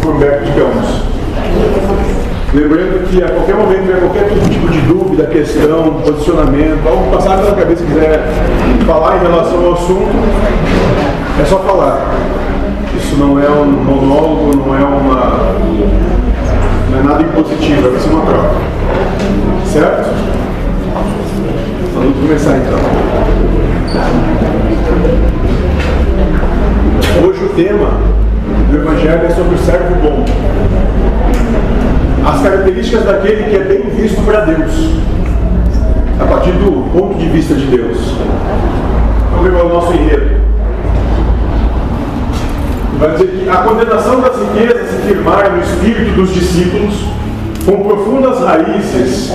por Humberto de Campos. Lembrando que a qualquer momento tiver qualquer tipo de dúvida, questão, posicionamento, algo passar pela cabeça quiser falar em relação ao assunto, é só falar. Isso não é um monólogo, não é uma. não é nada impositivo, é ser uma troca. Certo? Vamos começar então. Hoje o tema do Evangelho é sobre o servo bom. As características daquele que é bem visto para Deus, a partir do ponto de vista de Deus. Vamos ver o nosso enredo. Vai dizer que a condenação das riquezas se firmar no espírito dos discípulos, com profundas raízes,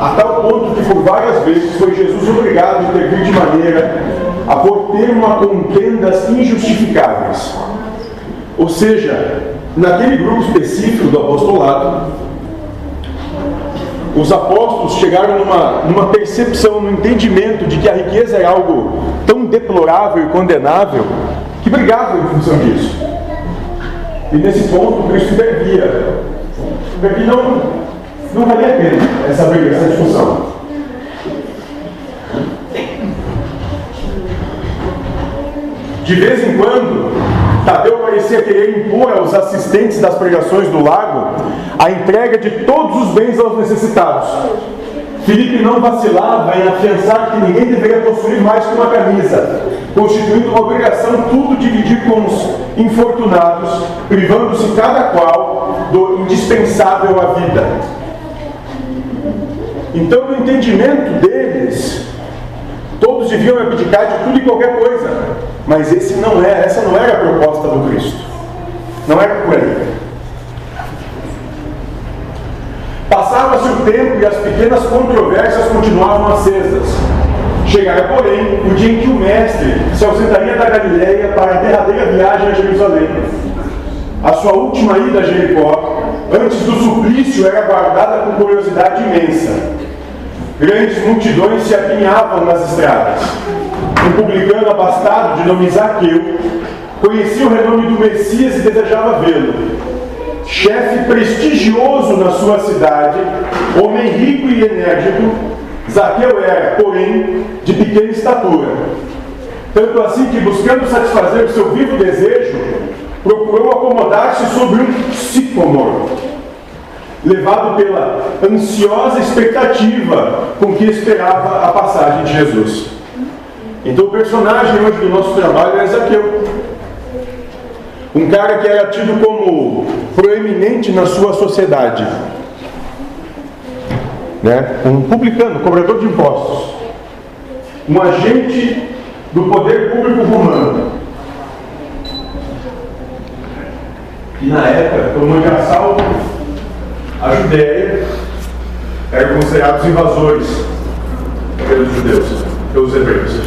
a tal ponto que por várias vezes foi Jesus obrigado a intervir de maneira a pôr termo a contendas injustificáveis. Ou seja, naquele grupo específico do apostolado, os apóstolos chegaram numa, numa percepção, no entendimento de que a riqueza é algo tão deplorável e condenável que brigavam em função disso. E nesse ponto Cristo intervia. Porque não, não valia a pena essa briga, essa discussão. De vez em quando, Tadeu parecia querer impor aos assistentes das pregações do lago a entrega de todos os bens aos necessitados. Filipe não vacilava em afiançar que ninguém deveria possuir mais que uma camisa, constituindo uma obrigação tudo dividir com os infortunados, privando-se cada qual do indispensável à vida. Então, no entendimento deles, todos deviam abdicar de tudo e qualquer coisa, mas esse não é, essa não era a proposta do Cristo. Não era por aí. Passava-se o tempo e as pequenas controvérsias continuavam acesas. Chegara, porém, o dia em que o mestre se ausentaria da Galiléia para a derradeira viagem a Jerusalém. A sua última ida a Jericó, antes do suplício, era guardada com curiosidade imensa. Grandes multidões se apinhavam nas estradas. Um publicano abastado de nome Zaqueu conhecia o renome do Messias e desejava vê-lo chefe prestigioso na sua cidade, homem rico e enérgico, Zaqueu era, porém, de pequena estatura. Tanto assim que, buscando satisfazer o seu vivo desejo, procurou acomodar-se sobre um sicômoro, levado pela ansiosa expectativa com que esperava a passagem de Jesus. Então, o personagem hoje do nosso trabalho é Zaqueu. Um cara que era tido como proeminente na sua sociedade. Né? Um publicano, cobrador de impostos. Um agente do poder público romano. E na época, tomou de assalto a Judéia, eram considerados invasores pelos judeus, pelos hebreus.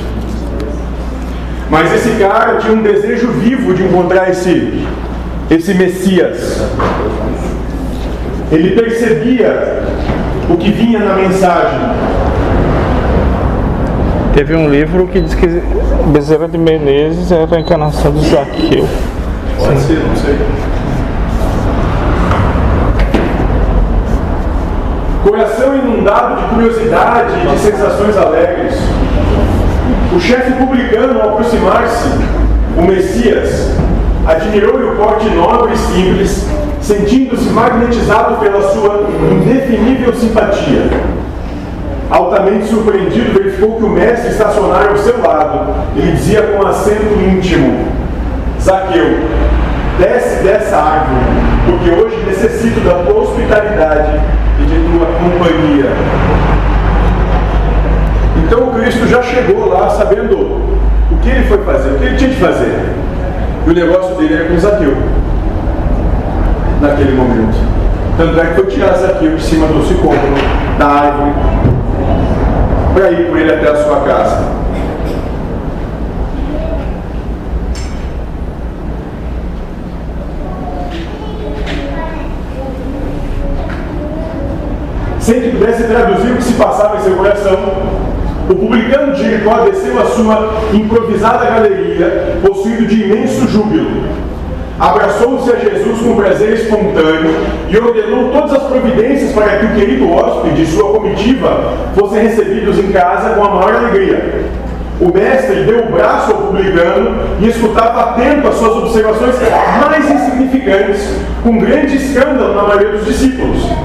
Mas esse cara tinha um desejo vivo de encontrar esse, esse Messias. Ele percebia o que vinha na mensagem. Teve um livro que diz que Bezerra de Menezes era a encarnação de Zaqueu. Pode ser, não sei. Inundado de curiosidade e de sensações alegres. O chefe publicano, ao aproximar-se, o Messias, admirou-lhe o porte nobre e simples, sentindo-se magnetizado pela sua indefinível simpatia. Altamente surpreendido, verificou que o mestre estacionara ao seu lado e lhe dizia com acento íntimo: Zaqueu, desce dessa árvore, porque hoje necessito da tua hospitalidade e de tua companhia. Então o Cristo já chegou lá sabendo o que ele foi fazer, o que ele tinha de fazer. E o negócio dele era com Zaqueu. Naquele momento. Tanto é que foi tirar Zaqueu de cima do sicômoro, da árvore, para ir com ele até a sua casa. Sem que pudesse traduzir o que se passava em seu coração, o publicano Jericó desceu a sua improvisada galeria, possuído de imenso júbilo. abraçou-se a Jesus com prazer espontâneo e ordenou todas as providências para que o querido hóspede e sua comitiva fossem recebidos em casa com a maior alegria. O mestre deu o braço ao publicano e escutava atento as suas observações mais insignificantes, com grande escândalo na maioria dos discípulos.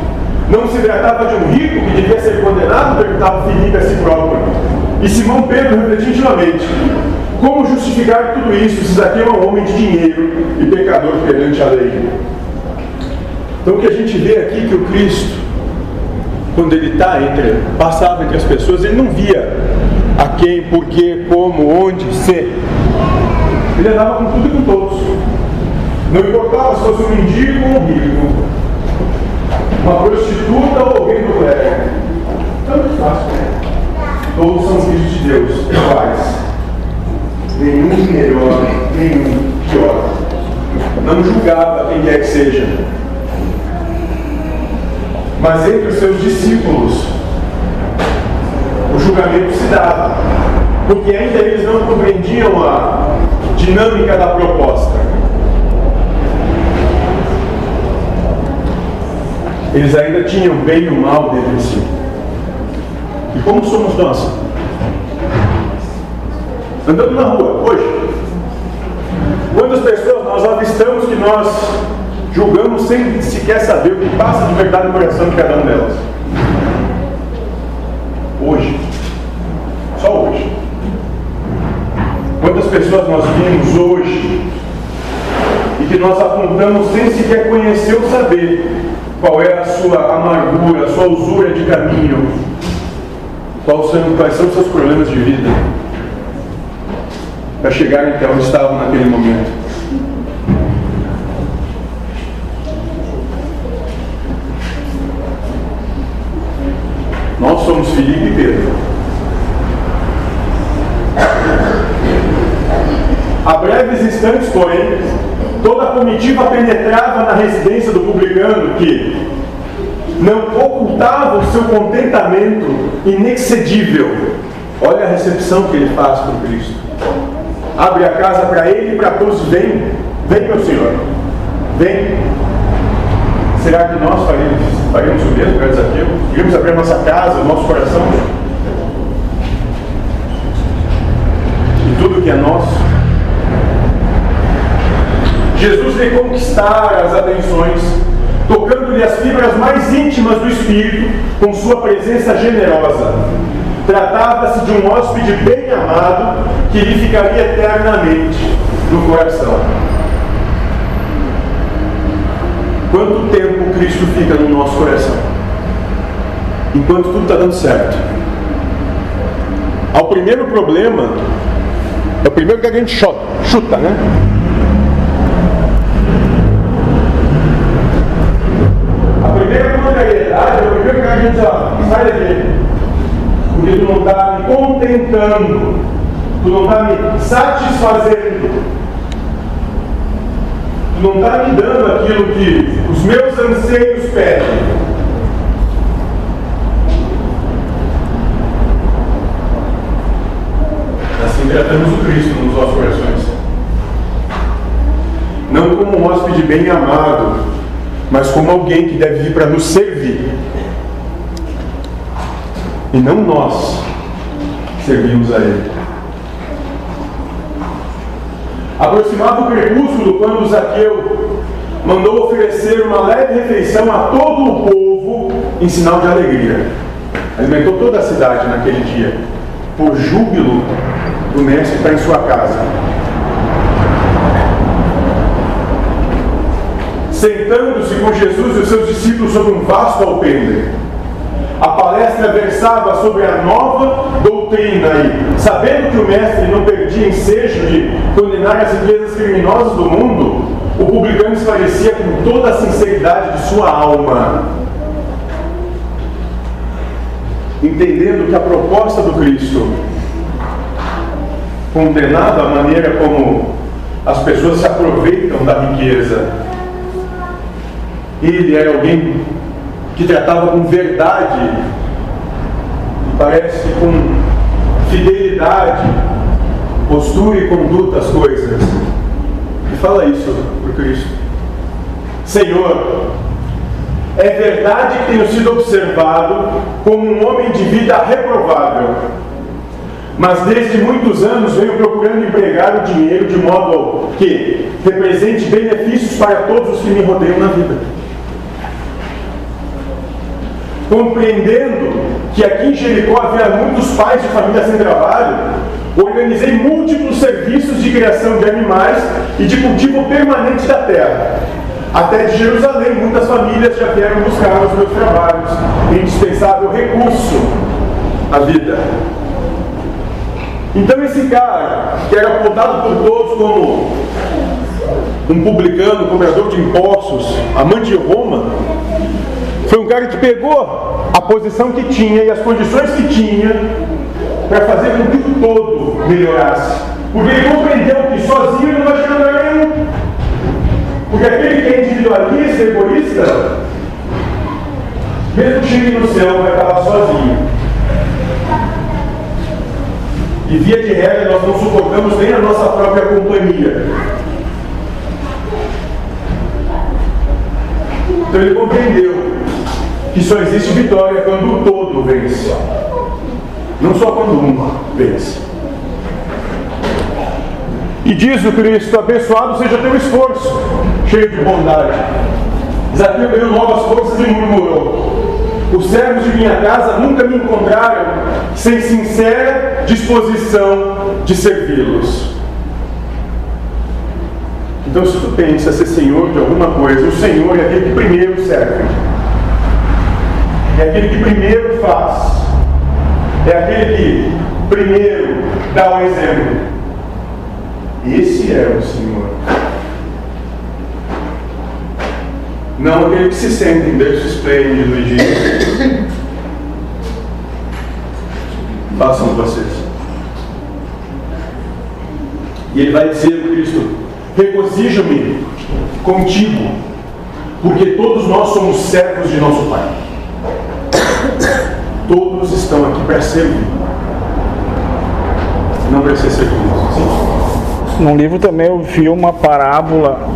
Não se tratava de um rico que devia ser condenado, perguntava Filipe a si próprio. E Simão Pedro refletiu intimamente: como justificar tudo isso se Zaqueu é um homem de dinheiro e pecador perante a lei? Então o que a gente vê aqui que o Cristo, quando ele está entre, passava entre as pessoas, ele não via a quem, por quê, como, onde, se. Ele andava com tudo e com todos. Não importava se fosse um mendigo ou um rico, uma prostituta ou alguém do clero. Tanto faz. Todos são filhos de Deus, iguais. Nenhum melhor, nenhum pior. Não julgava quem quer que seja. Mas entre os seus discípulos, o julgamento se dava, porque ainda eles não compreendiam a dinâmica da proposta. Eles ainda tinham bem e o mal dentro de si. E como somos nós? Andando na rua, hoje, quantas pessoas nós avistamos que nós julgamos sem sequer saber o que passa de verdade no coração de cada uma delas? Hoje. Só hoje. Quantas pessoas nós vimos hoje e que nós apontamos sem sequer conhecer ou saber qual é a sua amargura, a sua usura de caminho, quais são, quais são os seus problemas de vida, para chegar até onde estavam naquele momento. Nós somos Felipe e Pedro. A breves instantes, porém, toda a comitiva penetrava na residência do publicano que não ocultava o seu contentamento inexcedível. Olha a recepção que ele faz por Cristo. Abre a casa para ele e para todos. Vem, vem, meu Senhor. Vem. Será que nós faremos, faremos o mesmo para desafio? Iremos abrir nossa casa, o nosso coração? E tudo que é nosso? Jesus veio as atenções, tocando-lhe as fibras mais íntimas do espírito com sua presença generosa. Tratava-se de um hóspede bem amado que lhe ficaria eternamente no coração. Quanto tempo Cristo fica no nosso coração? Enquanto tudo está dando certo. Ao primeiro problema, é o primeiro que a gente chuta né? A primeira contrariedade é o primeiro que a gente ó, sai daqui. Porque tu não está me contentando, tu não está me satisfazendo não está me dando aquilo que os meus anseios pedem. Assim tratamos o Cristo nos nossos corações. Não como um hóspede bem amado, mas como alguém que deve vir para nos servir. E não nós servimos a Ele. Aproximava o crepúsculo quando Zaqueu mandou oferecer uma leve refeição a todo o povo em sinal de alegria. Alimentou toda a cidade naquele dia, por júbilo do mestre que está em sua casa. Sentando-se com Jesus e os seus discípulos sobre um vasto alpendre a palestra versava sobre a nova doutrina e, sabendo que o mestre não perdia ensejo de condenar as empresas criminosas do mundo, o publicano esclarecia com toda a sinceridade de sua alma, entendendo que a proposta do Cristo condenava a maneira como as pessoas se aproveitam da riqueza. Ele era alguém que tratava com verdade, e parece com fidelidade, postura e conduta as coisas. E fala isso por Cristo. Senhor, é verdade que tenho sido observado como um homem de vida reprovável, mas desde muitos anos venho procurando empregar o dinheiro de modo que represente benefícios para todos os que me rodeiam na vida. Compreendendo que aqui em Jericó havia muitos pais de família sem trabalho, organizei múltiplos serviços de criação de animais e de cultivo permanente da terra. Até de Jerusalém, muitas famílias já vieram buscar os meus trabalhos, indispensável recurso à vida. Então, esse cara, que era apontado por todos como um publicano, cobrador de impostos, amante de Roma, foi um cara que pegou a posição que tinha e as condições que tinha para fazer com que o todo melhorasse. Porque ele compreendeu que sozinho não vai chegar a nenhum. Porque aquele que é individualista, egoísta, mesmo chegue no céu, vai estar sozinho. E via de regra, nós não suportamos nem a nossa própria companhia. Então ele compreendeu que só existe vitória quando o todo vence. Não só quando um vence. E diz o Cristo: abençoado seja teu esforço, cheio de bondade. Zaqueu ganhou novas forças e murmurou: Os servos de minha casa nunca me encontraram sem sincera disposição de servi-los. Então, se tu pensa ser senhor de alguma coisa, o senhor é aquele que primeiro serve, é aquele que primeiro faz, é aquele que primeiro dá o exemplo. Esse é o Senhor. Não aquele que se sente em berço esplêndido e diz: Façam vocês. E ele vai dizer, Cristo: Regozijo-me contigo, porque todos nós somos servos de nosso Pai. Estão aqui servir. Não para ser. Num livro também eu vi uma parábola.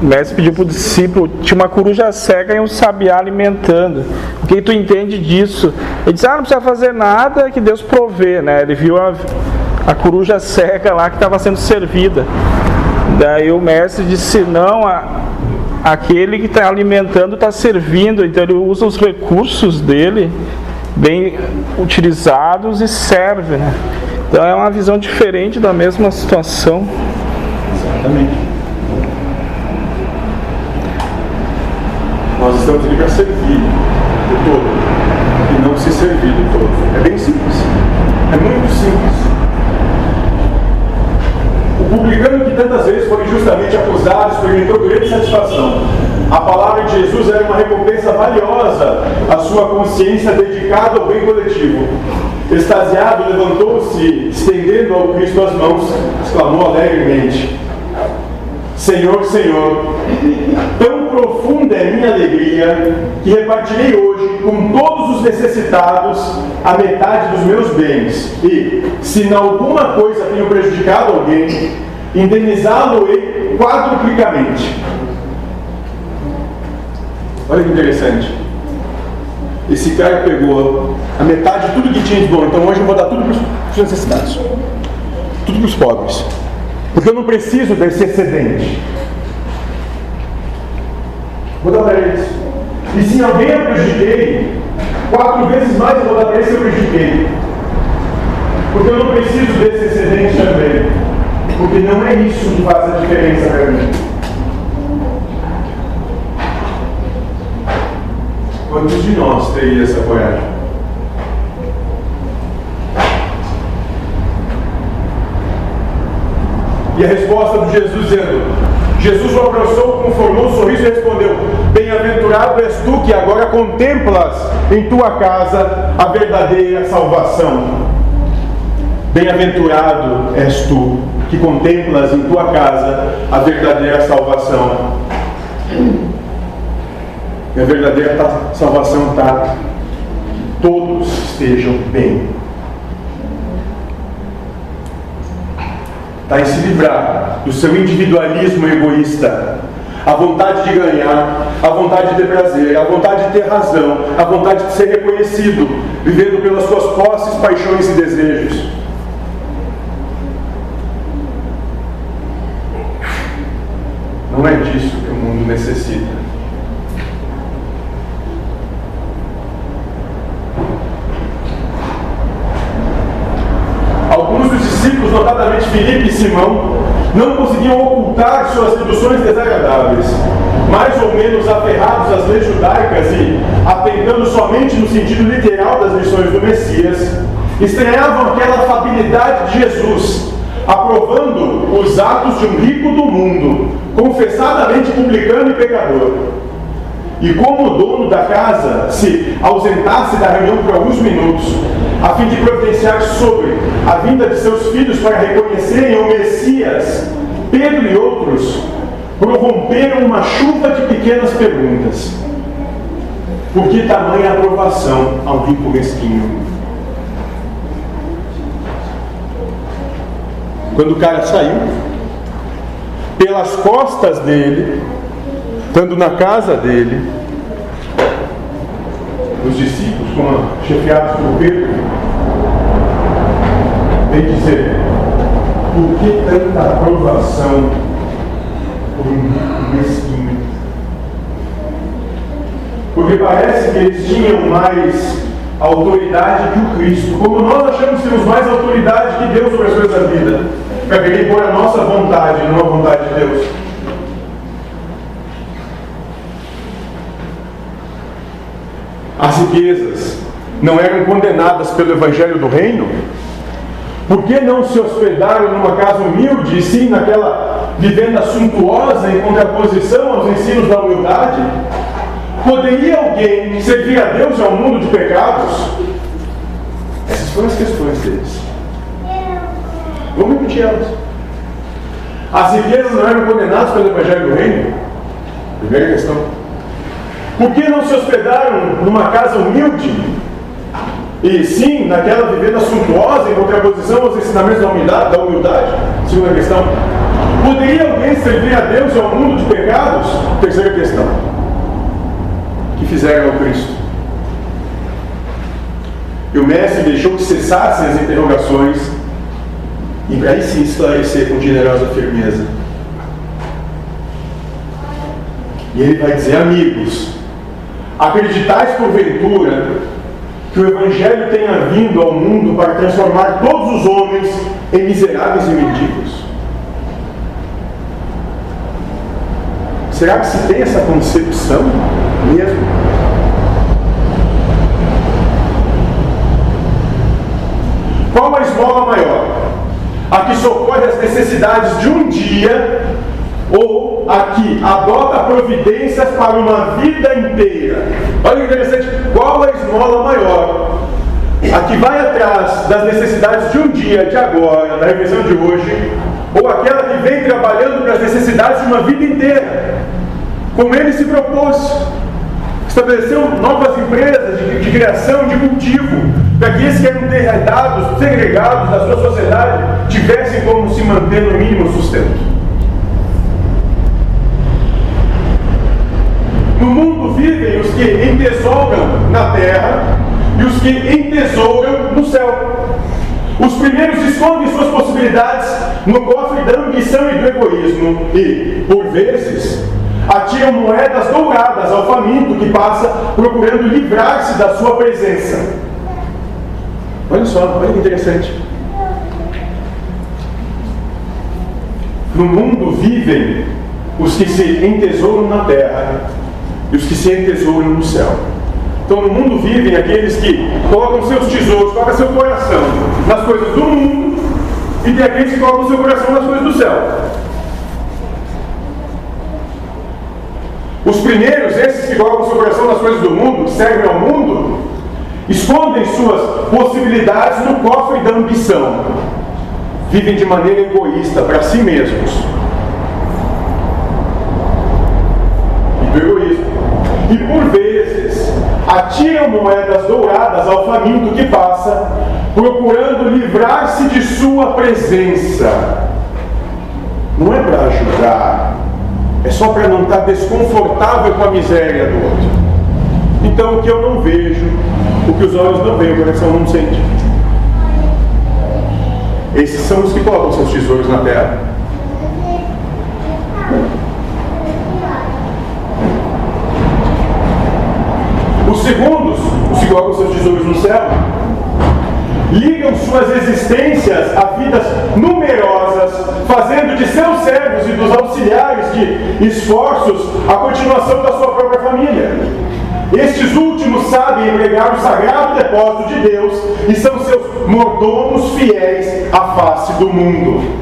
O mestre pediu para o discípulo, tinha uma coruja cega e um sabiá alimentando. O que tu entende disso? Ele disse, ah, não precisa fazer nada que Deus provê, né? Ele viu a, a coruja cega lá que estava sendo servida. Daí o mestre disse, não, a, aquele que está alimentando está servindo, então ele usa os recursos dele bem utilizados e serve, né? Então é uma visão diferente da mesma situação. Exatamente. Nós estamos aqui para servir o todo e não se servir do todo. É bem simples. É muito simples. O publicano que tantas vezes foi injustamente acusado experimentou grande satisfação. A palavra de Jesus era uma recompensa valiosa à sua consciência dedicada ao bem coletivo. Extasiado, levantou-se, estendendo ao Cristo as mãos, exclamou alegremente: Senhor, Senhor, tão profunda é minha alegria que repartirei hoje com todos os necessitados a metade dos meus bens. E, se em alguma coisa tenho prejudicado alguém, indenizá-lo-ei quadruplicamente. Olha que interessante. Esse cara pegou a metade de tudo que tinha de bom, então hoje eu vou dar tudo para os necessitados, tudo para os pobres, porque eu não preciso desse excedente. Vou dar para eles. E se alguém eu prejudiquei, quatro vezes mais eu vou dar para esse eu prejudiquei. Porque eu não preciso desse excedente também. Porque não é isso que faz a diferença para mim. Quantos de nós teria essa coragem? E a resposta de Jesus dizendo: Jesus o abraçou, conformou um sorriso e respondeu: Bem-aventurado és tu que agora contemplas em tua casa a verdadeira salvação. Bem-aventurado és tu que contemplas em tua casa a verdadeira salvação. E a verdadeira salvação está que todos estejam bem. Está em se livrar do seu individualismo egoísta. A vontade de ganhar, a vontade de ter prazer, a vontade de ter razão, a vontade de ser reconhecido, vivendo pelas suas posses, paixões e desejos. Não é disso que o mundo necessita. Alguns dos discípulos, notadamente Filipe e Simão, não conseguiam ocultar suas seduções desagradáveis, mais ou menos aferrados às leis judaicas e atentando somente no sentido literal das lições do Messias, estranhavam aquela afabilidade de Jesus, aprovando os atos de um rico do mundo, confessadamente publicano e pecador. E como o dono da casa se ausentasse da reunião por alguns minutos, a fim de providenciar sobre a vinda de seus filhos para reconhecerem o Messias, Pedro e outros prorromperam uma chuva de pequenas perguntas. Por que tamanha aprovação ao rico mesquinho? Quando o cara saiu, pelas costas dele, estando na casa dele, os discípulos, chefiados por Pedro, vem dizer: por que tanta aprovação por um mesquinho? Porque parece que eles tinham mais autoridade que o Cristo. Como nós achamos que temos mais autoridade que Deus sobre as coisas da vida, para querer impor a nossa vontade, não a vontade de Deus. As riquezas não eram condenadas pelo Evangelho do Reino? Por que não se hospedaram numa casa humilde e sim naquela vivenda suntuosa em contraposição aos ensinos da humildade? Poderia alguém servir a Deus e ao mundo de pecados? Essas foram as questões deles. Vamos repetir elas. As riquezas não eram condenadas pelo Evangelho do Reino? Primeira questão. Por que não se hospedaram numa casa humilde? E sim, naquela vivenda suntuosa, em contraposição aos ensinamentos da humildade, da humildade? Segunda questão. Poderia alguém servir a Deus e ao mundo de pecados? Terceira questão. Que fizeram ao Cristo? E o mestre deixou que cessassem as interrogações e para aí sim esclarecer com generosa firmeza. E ele vai dizer, amigos, acreditais porventura que o Evangelho tenha vindo ao mundo para transformar todos os homens em miseráveis e mendigos? Será que se tem essa concepção mesmo? Qual a esmola maior? A que socorre as necessidades de um dia ou a que adota providências para uma vida inteira? Olha que interessante, qual a esmola maior? A que vai atrás das necessidades de um dia, de agora, da refeição de hoje, ou aquela que vem trabalhando para as necessidades de uma vida inteira? Como ele se propôs, estabeleceu novas empresas de, de criação, de cultivo, para que esses que eram derredados, segregados da sua sociedade, tivessem como se manter no mínimo sustento. No mundo vivem os que entesouram na terra e os que entesouram no céu. Os primeiros escondem suas possibilidades no cofre da ambição e do egoísmo e, por vezes, atiram moedas douradas ao faminto que passa procurando livrar-se da sua presença. Olha só, olha que interessante. No mundo vivem os que se entesouram na terra e os que se entesouram no céu. Então, no mundo vivem aqueles que colocam seus tesouros, colocam seu coração nas coisas do mundo, e tem aqueles que colocam seu coração nas coisas do céu. Os primeiros, esses que colocam seu coração nas coisas do mundo, servem ao mundo, escondem suas possibilidades no cofre da ambição, vivem de maneira egoísta para si mesmos. E do egoísmo. E por vezes atiram moedas douradas ao faminto que passa, procurando livrar-se de sua presença. não é para ajudar, é só para não estar desconfortável com a miséria do outro. Então, o que eu não vejo, o que os olhos não veem, o coração não sente. Esses são os que colocam seus tesouros na terra. Os segundos, os que colocam seus tesouros no céu, ligam suas existências a vidas numerosas, fazendo de seus servos e dos auxiliares de esforços a continuação da sua própria família. Estes últimos sabem empregar o sagrado depósito de Deus e são seus mordomos fiéis à face do mundo.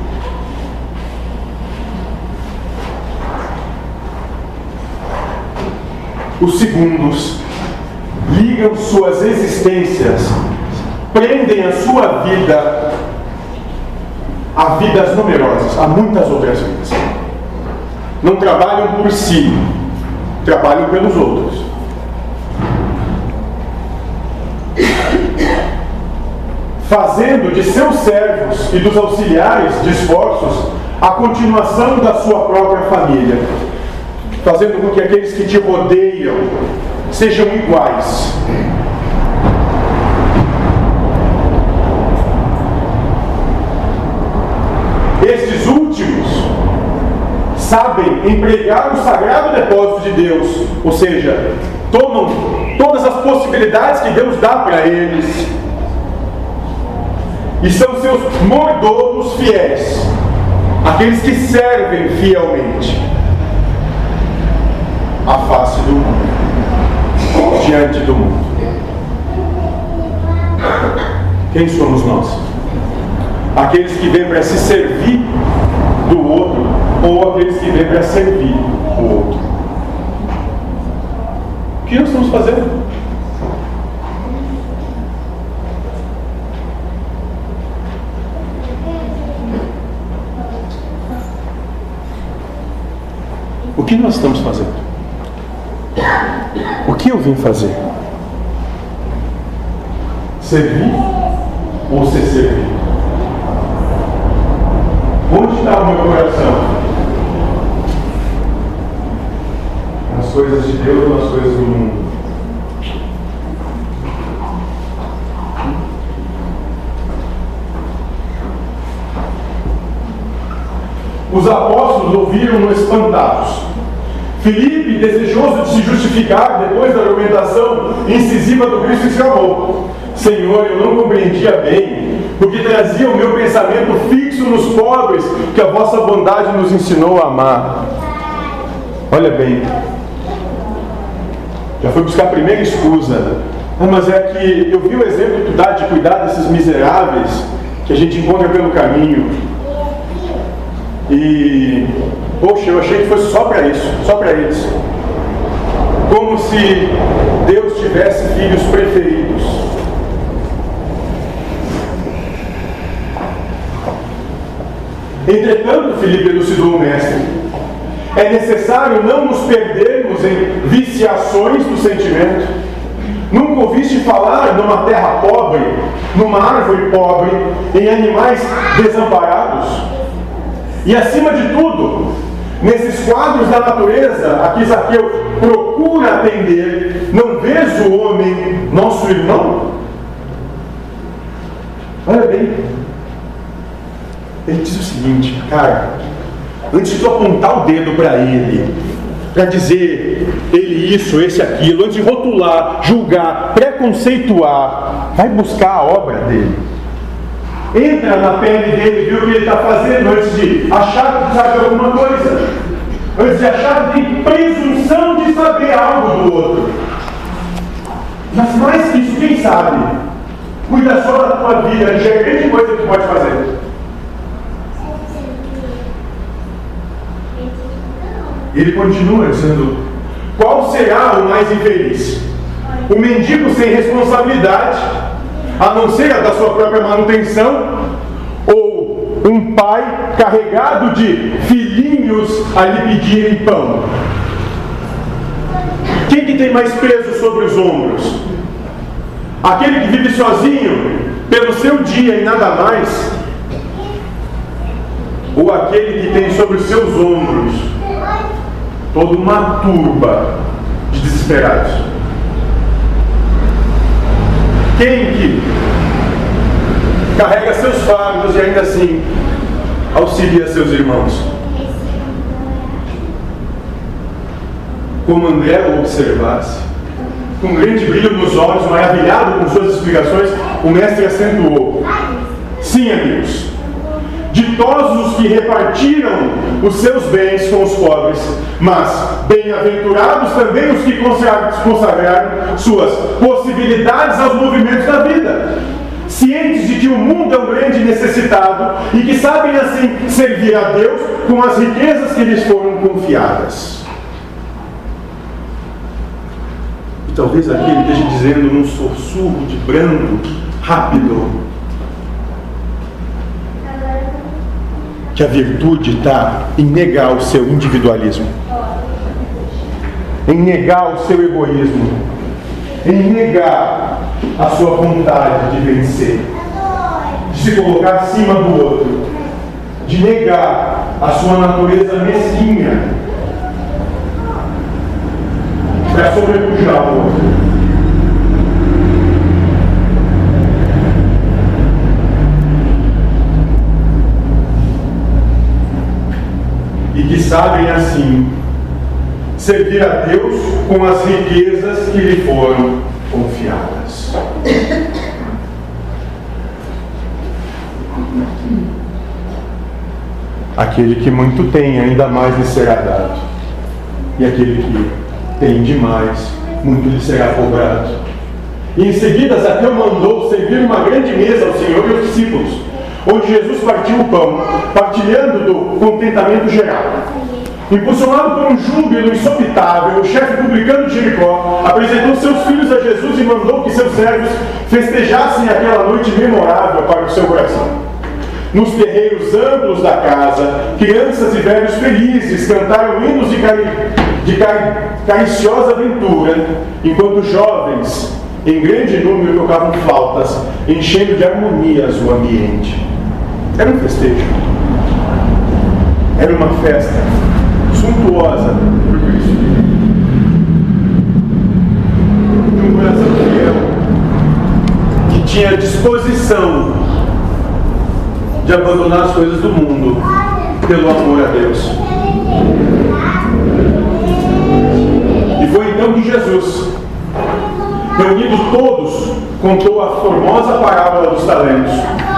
Os segundos ligam suas existências prendem a sua vida a vidas numerosas, a muitas outras vidas. Não trabalham por si, trabalham pelos outros. Fazendo de seus servos e dos auxiliares de esforços a continuação da sua própria família, fazendo com que aqueles que te rodeiam sejam iguais. Estes últimos sabem empregar o sagrado depósito de Deus, ou seja, tomam todas as possibilidades que Deus dá para eles e são seus mordomos fiéis, aqueles que servem fielmente a face do mundo, diante do mundo. Quem somos nós? aqueles que vêm para se servir do outro ou aqueles que vêm para servir o outro. O que nós estamos fazendo? O que nós estamos fazendo? O que eu vim fazer? Servir ou ser servido? Onde está o meu coração? Nas coisas de Deus ou nas coisas do mundo? Os apóstolos ouviram-no espantados. Filipe, desejoso de se justificar depois da argumentação incisiva do Cristo, exclamou: Senhor, eu não compreendia bem porque trazia o meu pensamento fixo nos pobres, que a vossa bondade nos ensinou a amar. Olha bem, já fui buscar a primeira escusa. Ah, mas é que eu vi o exemplo que dá de cuidar desses miseráveis que a gente encontra pelo caminho. E, poxa, eu achei que fosse só para isso, só para eles. Como se Deus tivesse filhos preferidos. Entretanto, Filipe elucidou o mestre, é necessário não nos perdermos em viciações do sentimento. Nunca ouviste falar numa terra pobre, numa árvore pobre, em animais desamparados? E acima de tudo, nesses quadros da natureza a que Zaqueu procura atender, não vês o homem, nosso irmão? Olha bem, ele diz o seguinte, cara, antes de apontar o dedo para ele, para dizer ele isso, esse aquilo, antes de rotular, julgar, preconceituar, vai buscar a obra dele. Entra na pele dele, vê o que ele está fazendo antes de achar que sabe alguma coisa. Antes de achar que tem presunção de saber algo do outro. Mas mais que isso, quem sabe? Cuida só da tua vida, já é grande coisa que pode fazer. Ele continua dizendo: qual será o mais infeliz? O mendigo sem responsabilidade, a não ser a da sua própria manutenção, ou um pai carregado de filhinhos a lhe pedirem pão? Quem que tem mais peso sobre os ombros? Aquele que vive sozinho, pelo seu dia e nada mais? ou aquele que tem sobre os seus ombros toda uma turba de desesperados? Quem que carrega seus fardos e ainda assim auxilia seus irmãos? Como André o observasse, com grande brilho nos olhos, maravilhado com suas explicações, o mestre acentuou: Sim, amigos, ditosos os que repartiram os seus bens com os pobres, mas bem-aventurados também os que consagraram suas possibilidades aos movimentos da vida. Cientes de que o mundo é um grande necessitado e que sabem assim servir a Deus com as riquezas que lhes foram confiadas. E talvez aqui ele esteja dizendo num sussurro de brando, rápido, que a virtude está em negar o seu individualismo, em negar o seu egoísmo, em negar a sua vontade de vencer, de se colocar acima do outro, de negar a sua natureza mesquinha para sobrepujar o outro. E que sabem assim servir a Deus com as riquezas que lhe foram confiadas. Aquele que muito tem, ainda mais lhe será dado. E aquele que tem demais, muito lhe será cobrado. E em seguida, Zaqueu mandou servir uma grande mesa ao Senhor e aos discípulos onde Jesus partiu o pão, partilhando do contentamento geral. Impulsionado por um júbilo insopitável, o chefe publicano de Jericó apresentou seus filhos a Jesus e mandou que seus servos festejassem aquela noite memorável para o seu coração. Nos terreiros amplos da casa, crianças e velhos felizes cantaram hinos de, cari de cari cariciosa aventura, enquanto jovens, em grande número, tocavam flautas, enchendo de harmonias o ambiente. Era um festejo. Era uma festa suntuosa por Cristo. De um coração fiel que tinha disposição de abandonar as coisas do mundo pelo amor a Deus. E foi então que Jesus, reunidos todos, contou a formosa parábola dos talentos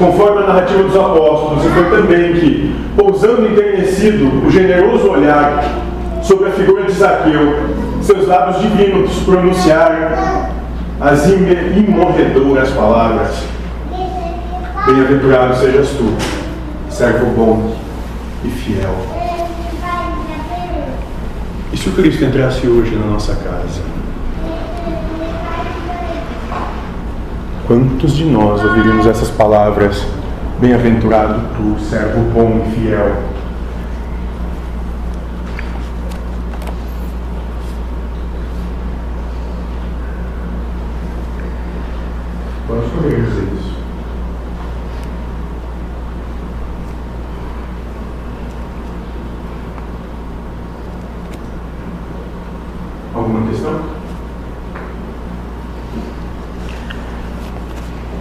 conforme a narrativa dos apóstolos, e foi também que, pousando enternecido o generoso olhar sobre a figura de Zaqueu, seus lábios divinos pronunciaram as imorredoras palavras: Bem-aventurado sejas tu, servo bom e fiel. E se o Cristo entrasse hoje na nossa casa? Quantos de nós ouviríamos essas palavras? Bem-aventurado tu, servo bom e fiel. Quantos poderíamos dizer isso? Alguma questão?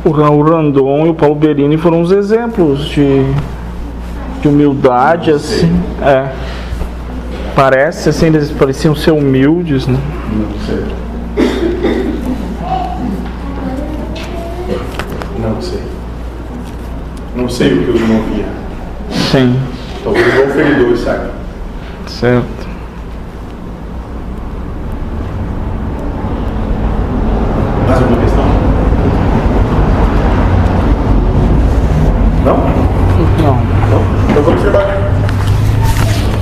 O Raul Randon e o Paulo Berini foram uns exemplos de, de humildade, assim. É. Parece assim, eles pareciam ser humildes, né? Não sei. Não sei. Não sei o que eu não via. Sim. Talvez o feridor, sabe? Certo.